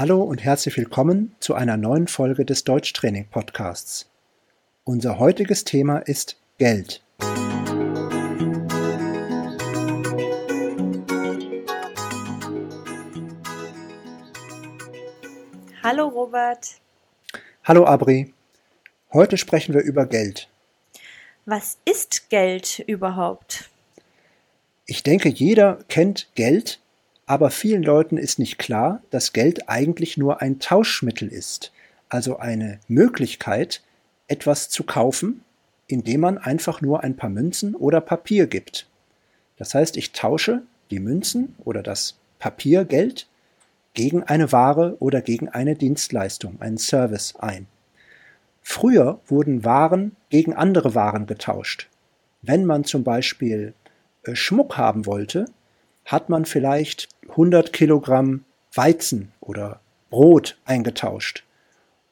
Hallo und herzlich willkommen zu einer neuen Folge des Deutschtraining Podcasts. Unser heutiges Thema ist Geld. Hallo Robert. Hallo Abri. Heute sprechen wir über Geld. Was ist Geld überhaupt? Ich denke, jeder kennt Geld, aber vielen Leuten ist nicht klar, dass Geld eigentlich nur ein Tauschmittel ist, also eine Möglichkeit, etwas zu kaufen, indem man einfach nur ein paar Münzen oder Papier gibt. Das heißt, ich tausche die Münzen oder das Papiergeld gegen eine Ware oder gegen eine Dienstleistung, einen Service ein. Früher wurden Waren gegen andere Waren getauscht. Wenn man zum Beispiel äh, Schmuck haben wollte, hat man vielleicht 100 Kilogramm Weizen oder Brot eingetauscht.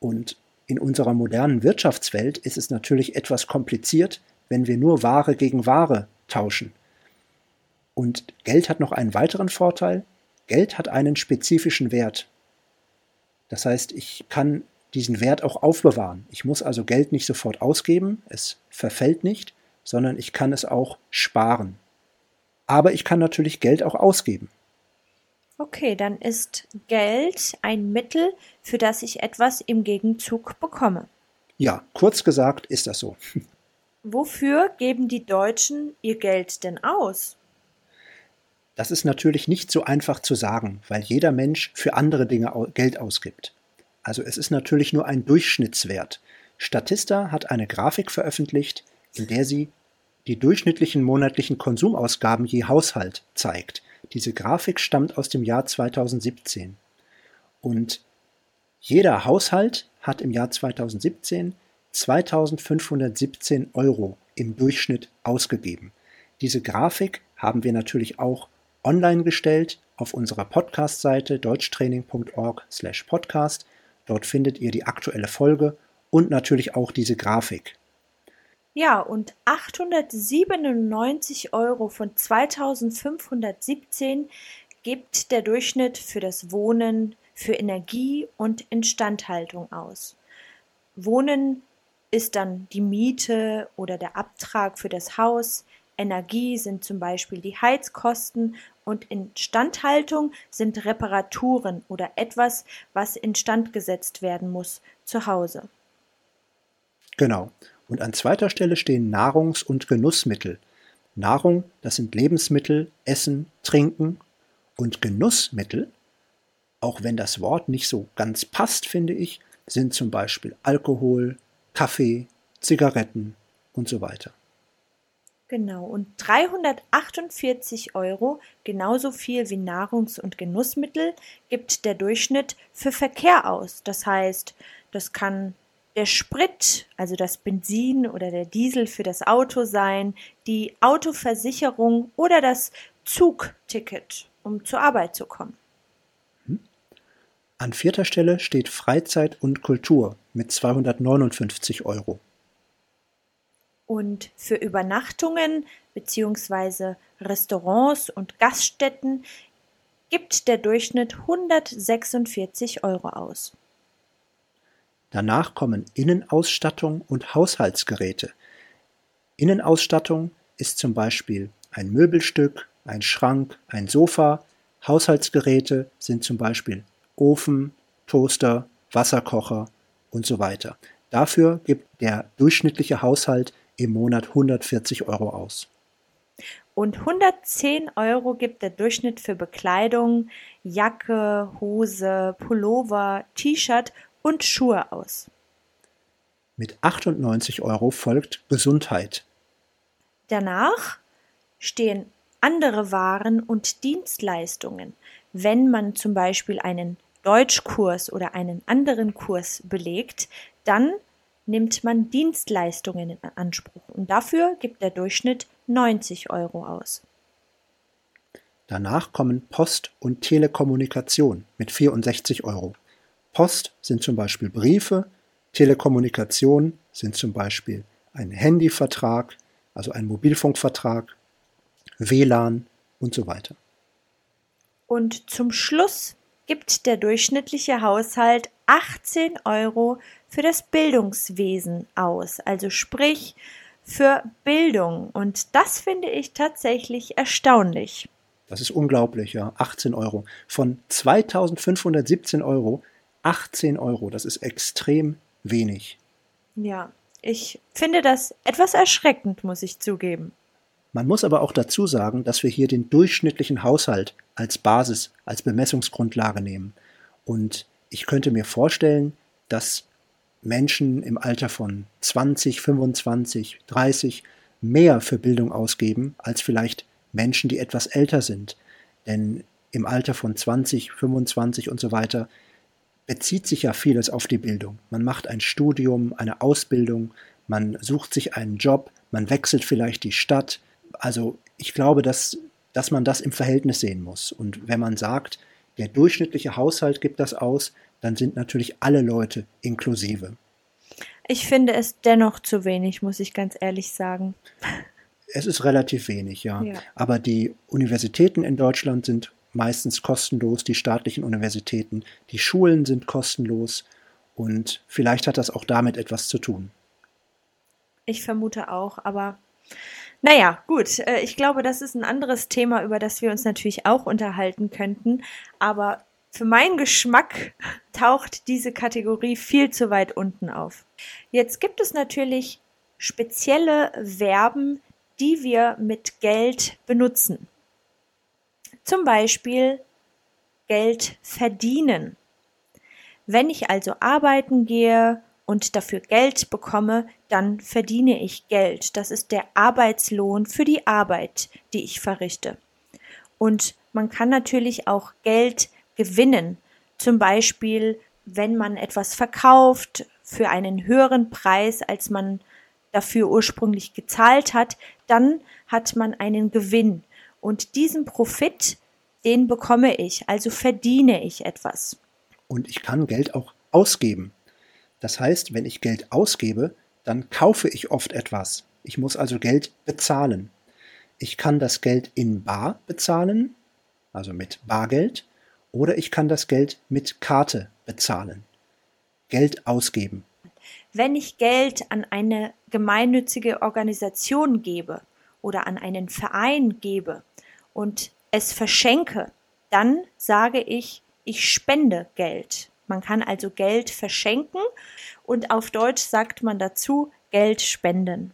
Und in unserer modernen Wirtschaftswelt ist es natürlich etwas kompliziert, wenn wir nur Ware gegen Ware tauschen. Und Geld hat noch einen weiteren Vorteil. Geld hat einen spezifischen Wert. Das heißt, ich kann diesen Wert auch aufbewahren. Ich muss also Geld nicht sofort ausgeben, es verfällt nicht, sondern ich kann es auch sparen. Aber ich kann natürlich Geld auch ausgeben. Okay, dann ist Geld ein Mittel, für das ich etwas im Gegenzug bekomme. Ja, kurz gesagt ist das so. Wofür geben die Deutschen ihr Geld denn aus? Das ist natürlich nicht so einfach zu sagen, weil jeder Mensch für andere Dinge Geld ausgibt. Also es ist natürlich nur ein Durchschnittswert. Statista hat eine Grafik veröffentlicht, in der sie die durchschnittlichen monatlichen Konsumausgaben je Haushalt zeigt. Diese Grafik stammt aus dem Jahr 2017. Und jeder Haushalt hat im Jahr 2017 2517 Euro im Durchschnitt ausgegeben. Diese Grafik haben wir natürlich auch online gestellt auf unserer Podcast-Seite deutschtraining.org/podcast. Dort findet ihr die aktuelle Folge und natürlich auch diese Grafik. Ja, und 897 Euro von 2517 gibt der Durchschnitt für das Wohnen, für Energie und Instandhaltung aus. Wohnen ist dann die Miete oder der Abtrag für das Haus, Energie sind zum Beispiel die Heizkosten und Instandhaltung sind Reparaturen oder etwas, was instand gesetzt werden muss zu Hause. Genau. Und an zweiter Stelle stehen Nahrungs- und Genussmittel. Nahrung, das sind Lebensmittel, Essen, Trinken. Und Genussmittel, auch wenn das Wort nicht so ganz passt, finde ich, sind zum Beispiel Alkohol, Kaffee, Zigaretten und so weiter. Genau, und 348 Euro, genauso viel wie Nahrungs- und Genussmittel, gibt der Durchschnitt für Verkehr aus. Das heißt, das kann der Sprit, also das Benzin oder der Diesel für das Auto sein, die Autoversicherung oder das Zugticket, um zur Arbeit zu kommen. Hm. An vierter Stelle steht Freizeit und Kultur mit 259 Euro. Und für Übernachtungen bzw. Restaurants und Gaststätten gibt der Durchschnitt 146 Euro aus. Danach kommen Innenausstattung und Haushaltsgeräte. Innenausstattung ist zum Beispiel ein Möbelstück, ein Schrank, ein Sofa. Haushaltsgeräte sind zum Beispiel Ofen, Toaster, Wasserkocher und so weiter. Dafür gibt der durchschnittliche Haushalt im Monat 140 Euro aus. Und 110 Euro gibt der Durchschnitt für Bekleidung, Jacke, Hose, Pullover, T-Shirt und Schuhe aus. Mit 98 Euro folgt Gesundheit. Danach stehen andere Waren und Dienstleistungen. Wenn man zum Beispiel einen Deutschkurs oder einen anderen Kurs belegt, dann nimmt man Dienstleistungen in Anspruch und dafür gibt der Durchschnitt 90 Euro aus. Danach kommen Post und Telekommunikation mit 64 Euro. Post sind zum Beispiel Briefe, Telekommunikation sind zum Beispiel ein Handyvertrag, also ein Mobilfunkvertrag, WLAN und so weiter. Und zum Schluss gibt der durchschnittliche Haushalt 18 Euro für das Bildungswesen aus, also sprich für Bildung. Und das finde ich tatsächlich erstaunlich. Das ist unglaublich, ja. 18 Euro. Von 2517 Euro 18 Euro. Das ist extrem wenig. Ja, ich finde das etwas erschreckend, muss ich zugeben. Man muss aber auch dazu sagen, dass wir hier den durchschnittlichen Haushalt als Basis, als Bemessungsgrundlage nehmen. Und ich könnte mir vorstellen, dass Menschen im Alter von 20, 25, 30 mehr für Bildung ausgeben als vielleicht Menschen, die etwas älter sind. Denn im Alter von 20, 25 und so weiter bezieht sich ja vieles auf die Bildung. Man macht ein Studium, eine Ausbildung, man sucht sich einen Job, man wechselt vielleicht die Stadt. Also ich glaube, dass, dass man das im Verhältnis sehen muss. Und wenn man sagt, der durchschnittliche Haushalt gibt das aus, dann sind natürlich alle Leute inklusive. Ich finde es dennoch zu wenig, muss ich ganz ehrlich sagen. Es ist relativ wenig, ja. ja. Aber die Universitäten in Deutschland sind meistens kostenlos, die staatlichen Universitäten, die Schulen sind kostenlos und vielleicht hat das auch damit etwas zu tun. Ich vermute auch, aber naja, gut. Äh, ich glaube, das ist ein anderes Thema, über das wir uns natürlich auch unterhalten könnten. Aber für meinen Geschmack taucht diese Kategorie viel zu weit unten auf. Jetzt gibt es natürlich spezielle Verben, die wir mit Geld benutzen. Zum Beispiel Geld verdienen. Wenn ich also arbeiten gehe und dafür Geld bekomme, dann verdiene ich Geld. Das ist der Arbeitslohn für die Arbeit, die ich verrichte. Und man kann natürlich auch Geld gewinnen. Zum Beispiel, wenn man etwas verkauft für einen höheren Preis, als man dafür ursprünglich gezahlt hat, dann hat man einen Gewinn. Und diesen Profit, den bekomme ich, also verdiene ich etwas. Und ich kann Geld auch ausgeben. Das heißt, wenn ich Geld ausgebe, dann kaufe ich oft etwas. Ich muss also Geld bezahlen. Ich kann das Geld in Bar bezahlen, also mit Bargeld, oder ich kann das Geld mit Karte bezahlen. Geld ausgeben. Wenn ich Geld an eine gemeinnützige Organisation gebe oder an einen Verein gebe, und es verschenke, dann sage ich, ich spende Geld. Man kann also Geld verschenken und auf Deutsch sagt man dazu Geld spenden.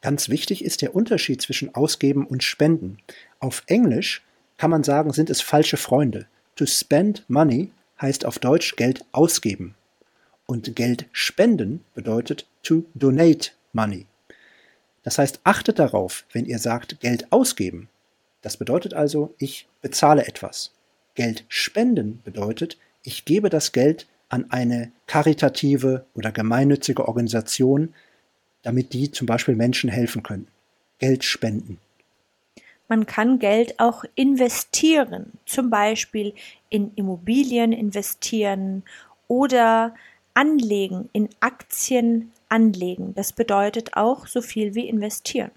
Ganz wichtig ist der Unterschied zwischen ausgeben und spenden. Auf Englisch kann man sagen, sind es falsche Freunde. To spend money heißt auf Deutsch Geld ausgeben. Und Geld spenden bedeutet to donate money. Das heißt, achtet darauf, wenn ihr sagt Geld ausgeben, das bedeutet also, ich bezahle etwas. Geld spenden bedeutet, ich gebe das Geld an eine karitative oder gemeinnützige Organisation, damit die zum Beispiel Menschen helfen können. Geld spenden. Man kann Geld auch investieren, zum Beispiel in Immobilien investieren oder anlegen, in Aktien anlegen. Das bedeutet auch so viel wie investieren.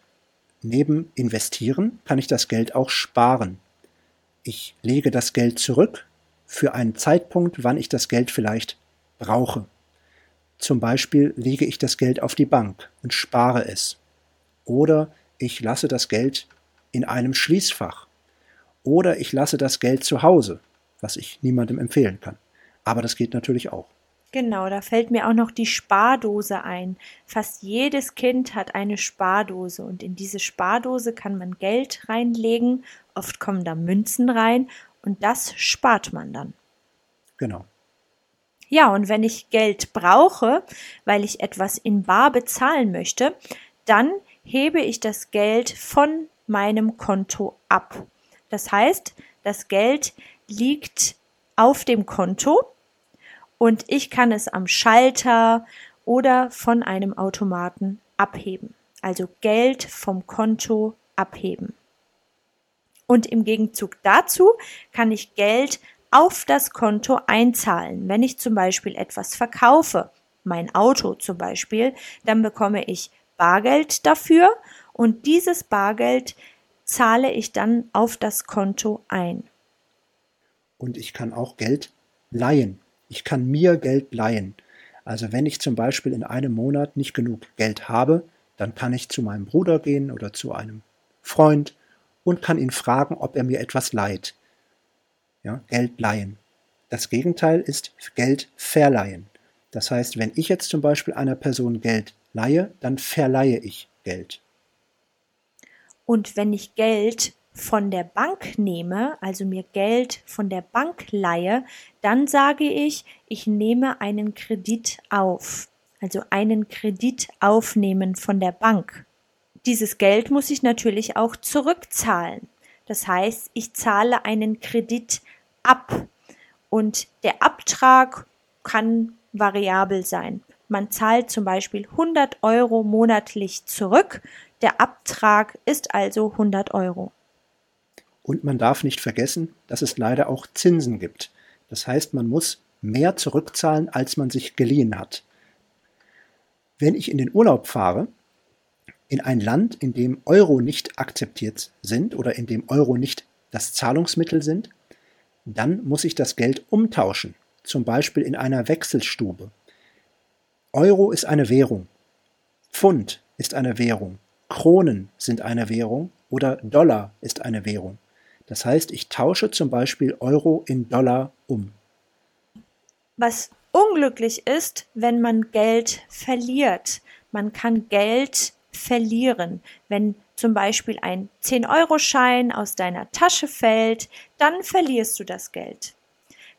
Neben investieren kann ich das Geld auch sparen. Ich lege das Geld zurück für einen Zeitpunkt, wann ich das Geld vielleicht brauche. Zum Beispiel lege ich das Geld auf die Bank und spare es. Oder ich lasse das Geld in einem Schließfach. Oder ich lasse das Geld zu Hause, was ich niemandem empfehlen kann. Aber das geht natürlich auch. Genau, da fällt mir auch noch die Spardose ein. Fast jedes Kind hat eine Spardose und in diese Spardose kann man Geld reinlegen. Oft kommen da Münzen rein und das spart man dann. Genau. Ja, und wenn ich Geld brauche, weil ich etwas in Bar bezahlen möchte, dann hebe ich das Geld von meinem Konto ab. Das heißt, das Geld liegt auf dem Konto und ich kann es am Schalter oder von einem Automaten abheben. Also Geld vom Konto abheben. Und im Gegenzug dazu kann ich Geld auf das Konto einzahlen. Wenn ich zum Beispiel etwas verkaufe, mein Auto zum Beispiel, dann bekomme ich Bargeld dafür und dieses Bargeld zahle ich dann auf das Konto ein. Und ich kann auch Geld leihen. Ich kann mir Geld leihen. Also wenn ich zum Beispiel in einem Monat nicht genug Geld habe, dann kann ich zu meinem Bruder gehen oder zu einem Freund und kann ihn fragen, ob er mir etwas leiht. Ja, Geld leihen. Das Gegenteil ist Geld verleihen. Das heißt, wenn ich jetzt zum Beispiel einer Person Geld leihe, dann verleihe ich Geld. Und wenn ich Geld von der Bank nehme, also mir Geld von der Bank leihe, dann sage ich, ich nehme einen Kredit auf, also einen Kredit aufnehmen von der Bank. Dieses Geld muss ich natürlich auch zurückzahlen. Das heißt, ich zahle einen Kredit ab und der Abtrag kann variabel sein. Man zahlt zum Beispiel 100 Euro monatlich zurück, der Abtrag ist also 100 Euro. Und man darf nicht vergessen, dass es leider auch Zinsen gibt. Das heißt, man muss mehr zurückzahlen, als man sich geliehen hat. Wenn ich in den Urlaub fahre, in ein Land, in dem Euro nicht akzeptiert sind oder in dem Euro nicht das Zahlungsmittel sind, dann muss ich das Geld umtauschen, zum Beispiel in einer Wechselstube. Euro ist eine Währung, Pfund ist eine Währung, Kronen sind eine Währung oder Dollar ist eine Währung. Das heißt, ich tausche zum Beispiel Euro in Dollar um. Was unglücklich ist, wenn man Geld verliert. Man kann Geld verlieren. Wenn zum Beispiel ein 10-Euro-Schein aus deiner Tasche fällt, dann verlierst du das Geld.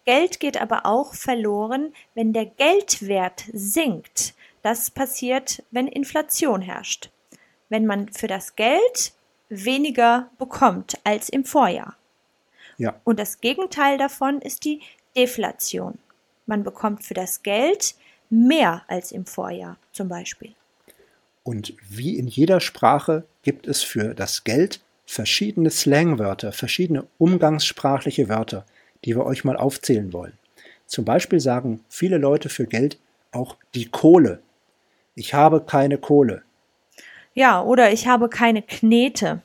Geld geht aber auch verloren, wenn der Geldwert sinkt. Das passiert, wenn Inflation herrscht. Wenn man für das Geld weniger bekommt als im Vorjahr. Ja. Und das Gegenteil davon ist die Deflation. Man bekommt für das Geld mehr als im Vorjahr zum Beispiel. Und wie in jeder Sprache gibt es für das Geld verschiedene Slangwörter, verschiedene umgangssprachliche Wörter, die wir euch mal aufzählen wollen. Zum Beispiel sagen viele Leute für Geld auch die Kohle. Ich habe keine Kohle. Ja, oder ich habe keine Knete.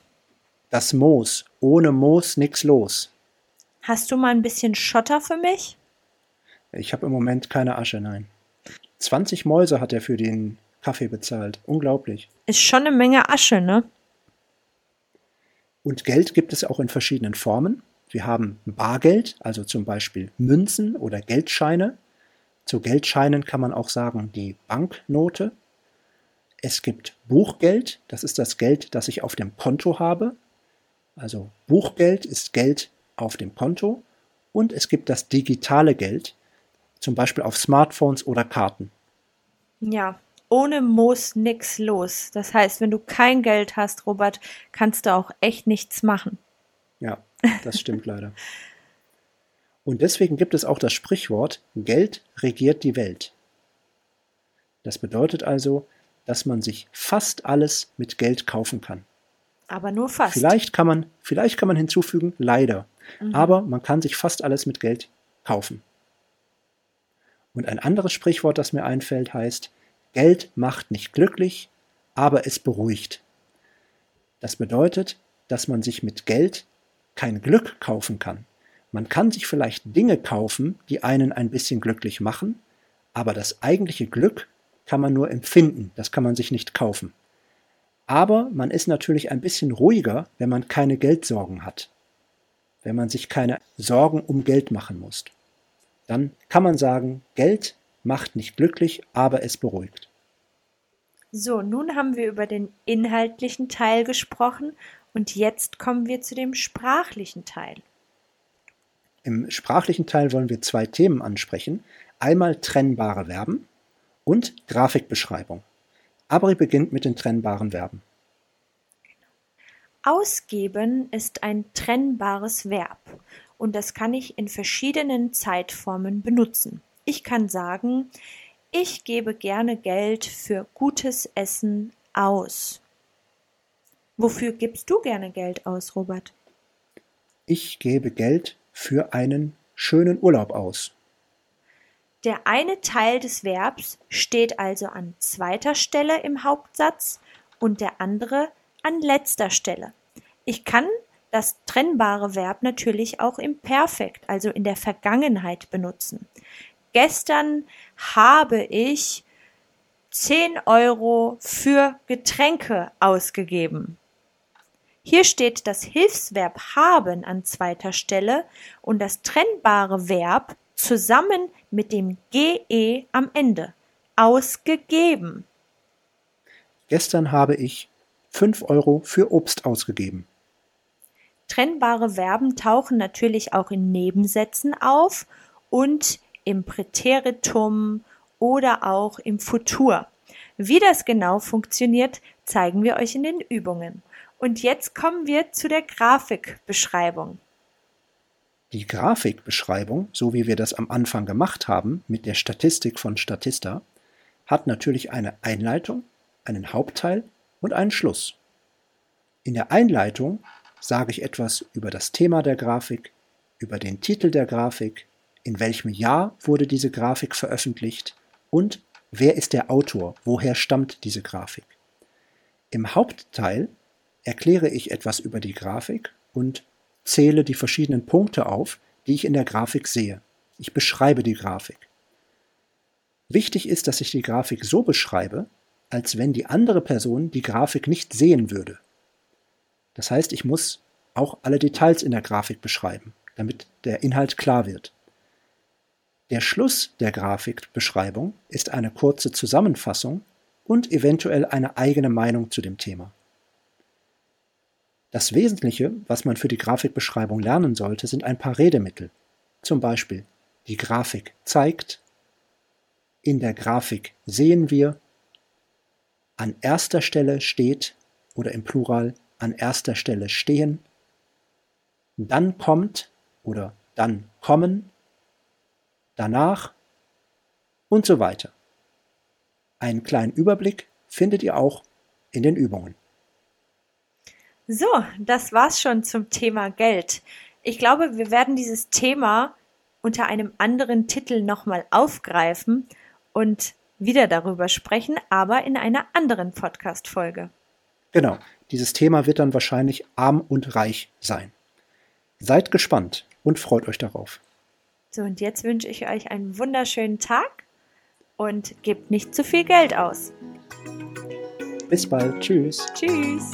Das Moos. Ohne Moos nix los. Hast du mal ein bisschen Schotter für mich? Ich habe im Moment keine Asche, nein. 20 Mäuse hat er für den Kaffee bezahlt. Unglaublich. Ist schon eine Menge Asche, ne? Und Geld gibt es auch in verschiedenen Formen. Wir haben Bargeld, also zum Beispiel Münzen oder Geldscheine. Zu Geldscheinen kann man auch sagen die Banknote. Es gibt Buchgeld, das ist das Geld, das ich auf dem Konto habe. Also Buchgeld ist Geld auf dem Konto. Und es gibt das digitale Geld, zum Beispiel auf Smartphones oder Karten. Ja, ohne muss nix los. Das heißt, wenn du kein Geld hast, Robert, kannst du auch echt nichts machen. Ja, das stimmt leider. Und deswegen gibt es auch das Sprichwort, Geld regiert die Welt. Das bedeutet also, dass man sich fast alles mit Geld kaufen kann. Aber nur fast. Vielleicht kann man, vielleicht kann man hinzufügen, leider. Mhm. Aber man kann sich fast alles mit Geld kaufen. Und ein anderes Sprichwort, das mir einfällt, heißt, Geld macht nicht glücklich, aber es beruhigt. Das bedeutet, dass man sich mit Geld kein Glück kaufen kann. Man kann sich vielleicht Dinge kaufen, die einen ein bisschen glücklich machen, aber das eigentliche Glück kann man nur empfinden, das kann man sich nicht kaufen. Aber man ist natürlich ein bisschen ruhiger, wenn man keine Geldsorgen hat, wenn man sich keine Sorgen um Geld machen muss. Dann kann man sagen, Geld macht nicht glücklich, aber es beruhigt. So, nun haben wir über den inhaltlichen Teil gesprochen und jetzt kommen wir zu dem sprachlichen Teil. Im sprachlichen Teil wollen wir zwei Themen ansprechen. Einmal trennbare Verben und Grafikbeschreibung. Abri beginnt mit den trennbaren Verben. Ausgeben ist ein trennbares Verb und das kann ich in verschiedenen Zeitformen benutzen. Ich kann sagen, ich gebe gerne Geld für gutes Essen aus. Wofür gibst du gerne Geld aus, Robert? Ich gebe Geld für einen schönen Urlaub aus. Der eine Teil des Verbs steht also an zweiter Stelle im Hauptsatz und der andere an letzter Stelle. Ich kann das trennbare Verb natürlich auch im Perfekt, also in der Vergangenheit benutzen. Gestern habe ich 10 Euro für Getränke ausgegeben. Hier steht das Hilfsverb haben an zweiter Stelle und das trennbare Verb zusammen mit dem GE am Ende. Ausgegeben. Gestern habe ich 5 Euro für Obst ausgegeben. Trennbare Verben tauchen natürlich auch in Nebensätzen auf und im Präteritum oder auch im Futur. Wie das genau funktioniert, zeigen wir euch in den Übungen. Und jetzt kommen wir zu der Grafikbeschreibung. Die Grafikbeschreibung, so wie wir das am Anfang gemacht haben mit der Statistik von Statista, hat natürlich eine Einleitung, einen Hauptteil und einen Schluss. In der Einleitung sage ich etwas über das Thema der Grafik, über den Titel der Grafik, in welchem Jahr wurde diese Grafik veröffentlicht und wer ist der Autor, woher stammt diese Grafik. Im Hauptteil erkläre ich etwas über die Grafik und zähle die verschiedenen Punkte auf, die ich in der Grafik sehe. Ich beschreibe die Grafik. Wichtig ist, dass ich die Grafik so beschreibe, als wenn die andere Person die Grafik nicht sehen würde. Das heißt, ich muss auch alle Details in der Grafik beschreiben, damit der Inhalt klar wird. Der Schluss der Grafikbeschreibung ist eine kurze Zusammenfassung und eventuell eine eigene Meinung zu dem Thema. Das Wesentliche, was man für die Grafikbeschreibung lernen sollte, sind ein paar Redemittel. Zum Beispiel die Grafik zeigt, in der Grafik sehen wir, an erster Stelle steht oder im Plural an erster Stelle stehen, dann kommt oder dann kommen, danach und so weiter. Einen kleinen Überblick findet ihr auch in den Übungen. So, das war's schon zum Thema Geld. Ich glaube, wir werden dieses Thema unter einem anderen Titel nochmal aufgreifen und wieder darüber sprechen, aber in einer anderen Podcast-Folge. Genau, dieses Thema wird dann wahrscheinlich arm und reich sein. Seid gespannt und freut euch darauf. So, und jetzt wünsche ich euch einen wunderschönen Tag und gebt nicht zu viel Geld aus. Bis bald. Tschüss. Tschüss.